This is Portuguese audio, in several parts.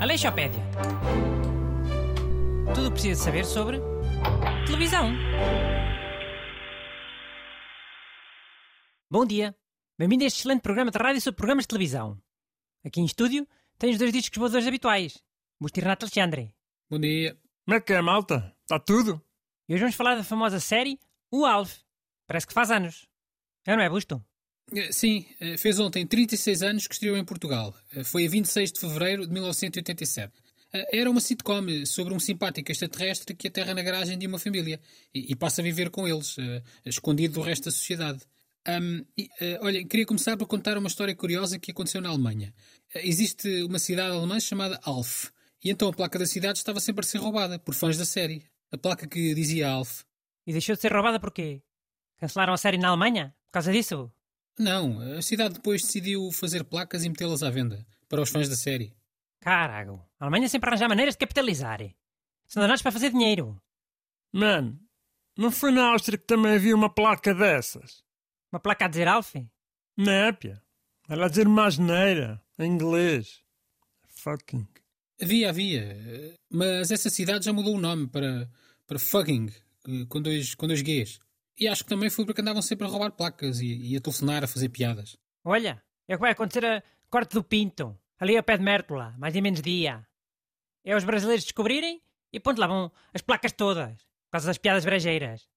Aleixopédia. Tudo o que precisa saber sobre televisão. Bom dia. Bem-vindo a este excelente programa de rádio sobre programas de televisão. Aqui em estúdio tem os dois discos voadores habituais. Busto e Renato Alexandre. Bom dia. Como é que é, malta? Está tudo? E hoje vamos falar da famosa série O Alf. Parece que faz anos. É, não é, Busto? Eh, Sim, eh, fez ontem 36 anos que estreou em Portugal. Eh, Foi a 26 de fevereiro de 1987. Eh, Era uma sitcom sobre um simpático extraterrestre que aterra na garagem de uma família e, e passa a viver com eles, escondido do resto da sociedade. E, eh, olha, queria começar por contar uma história curiosa que aconteceu na Alemanha. Existe uma cidade alemã chamada Alf, e então a placa da cidade estava sempre a ser roubada por fãs da série. A placa que dizia Alf. E deixou de ser roubada porquê? Cancelaram a série na Alemanha? Por causa disso? Não, a cidade depois decidiu fazer placas e metê-las à venda para os fãs da série. Carago. A Alemanha sempre arranja maneiras de capitalizar. São danados para fazer dinheiro. Mano, não foi na Áustria que também havia uma placa dessas? Uma placa a dizer Alf? Népia. Ela a dizer uma asneira, em inglês. Fucking. Havia, havia. Mas essa cidade já mudou o nome para, para Fucking, eh, com dois, com dois Gs. E acho que também foi porque andavam sempre a roubar placas e, e a telefonar, a fazer piadas. Olha, é o que vai acontecer a Corte do Pinto, ali ao pé de Mértola, mais ou menos dia. É os brasileiros descobrirem e ponto lá vão as placas todas, por causa das piadas brejeiras.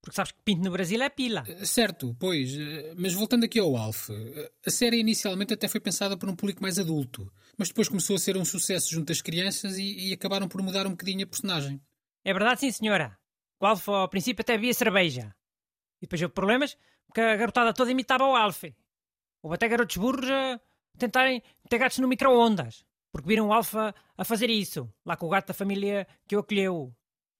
Porque sabes que Pinto no Brasil é pila. Eh, Certo, pois, eh, mas voltando aqui ao Alf, eh, a série inicialmente até foi pensada por um público mais adulto, mas depois começou a ser um sucesso junto às crianças e, e acabaram por mudar um bocadinho a personagem. É verdade, sim, senhora. O Alf ao princípio até havia cerveja. E depois houve problemas porque a garotada toda imitava o Alf. Houve até garotos burros a tentarem meter gatos no micro-ondas. Porque viram o Alf a, fazer isso, lá com o gato da família que o acolheu.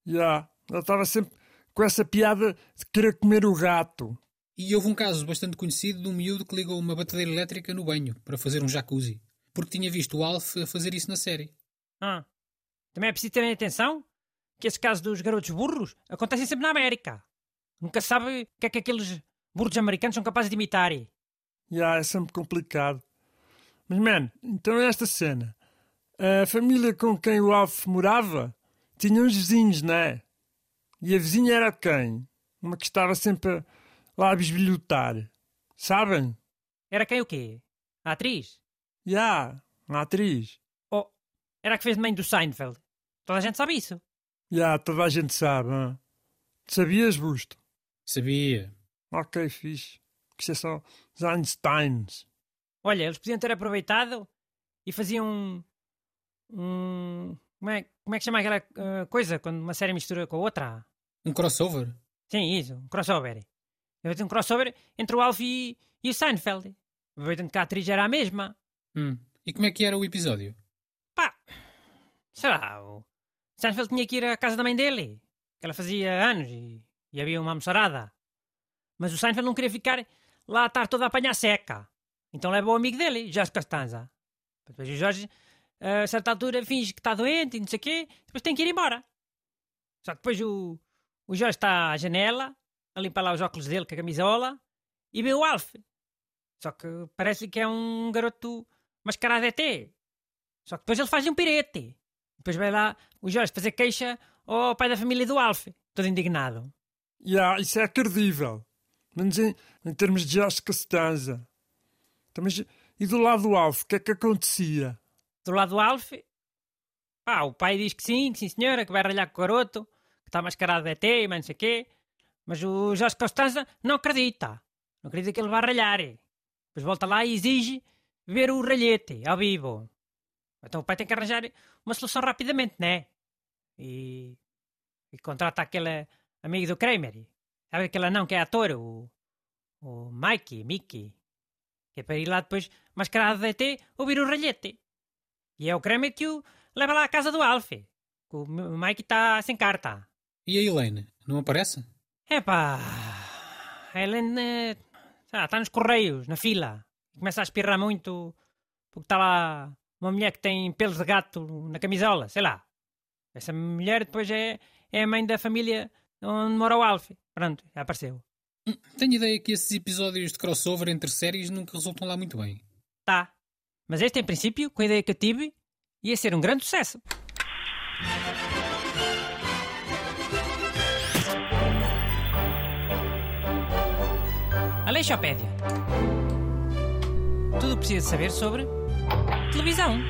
Já, ela estava sempre com essa piada de querer comer o gato. E houve um caso bastante conhecido de um miúdo que ligou uma batedeira elétrica no banho para fazer um jacuzzi, porque tinha visto o Alf a fazer isso na série. Ah. Também é preciso terem atenção que esses casos dos garotos burros acontecem sempre na América. Nunca sabe o que é que aqueles burros americanos são capazes de imitar. Já, é sempre complicado. Mas, man, então é esta cena. A família com quem o Alf morava tinha uns vizinhos, não é? E a vizinha era quem? Uma que estava sempre lá a bisbilhotar. Sabem? Era quem o quê? A atriz? Já, uma atriz. Oh, era a que fez de mãe do Seinfeld. Toda a gente sabe isso. Já, toda a gente sabe. hã? Sabias, Busto? Sabia. Ok, fixe. Que Isto é só os Einsteins. Olha, eles podiam ter aproveitado e faziam um. um como, é, como é que chama aquela ah, coisa quando uma série mistura com a outra? Um crossover? Sim, isso, um crossover. Eu tenho um crossover entre o Alf e, e o Seinfeld. Aproveitando que a atriz era a mesma. Hum. E como é que era o episódio? Pá, sei lá, o Seinfeld tinha que ir à casa da mãe dele, que ela fazia anos e, e havia uma almoçarada. Mas o Seinfeld não queria ficar lá a estar toda a apanhar seca. Então leva o amigo dele, Jorge Costanza. Depois o Jorge, a certa altura, finge que está doente e não sei o quê, depois tem que ir embora. Só que depois o, o Jorge está à janela, a limpar lá os óculos dele com a camisola, e vê o Alf. Só que parece que é um garoto mascarado ET. Só que depois ele faz um pirete. Depois vai lá o Jorge fazer queixa ao pai da família do Alf, todo indignado. Já, isso é credível. Menos em, em termos de Jorge Costanza. Então, mas, e do lado do Alf, o que é que acontecia? Do lado do Alf, pá, o pai diz que sim, que sim senhora, que vai ralhar com o garoto, que está mascarado de ET, mas não sei o quê. Mas o Jorge Costanza não acredita. Não acredita que ele vai ralhar. Depois volta lá e exige ver o ralhete ao vivo. Então o pai tem que arranjar uma solução rapidamente, né? E, e contrata aquele amigo do Kramer. Sabe aquele não que é ator, o, o Mikey, Mickey. Que é para ir lá depois mascarado de ET ouvir o ralhete. E é o Kramer que o leva lá à casa do Alf. que O Mikey está sem carta. E a Elaine? Não aparece? Epá, a eh, está nos correios, na fila. Começa a espirrar muito porque está lá uma mulher que tem pelos de gato na camisola, sei lá. Essa mulher depois é, é a mãe da família onde mora o Alf. Pronto, já apareceu. Hum, Tenho ideia que esses episódios de crossover entre séries nunca resultam lá muito bem. Tá. Mas este, em princípio, com a ideia que eu tive, ia ser um grande sucesso. Aleixopédia. Tudo o que precisa saber sobre televisão.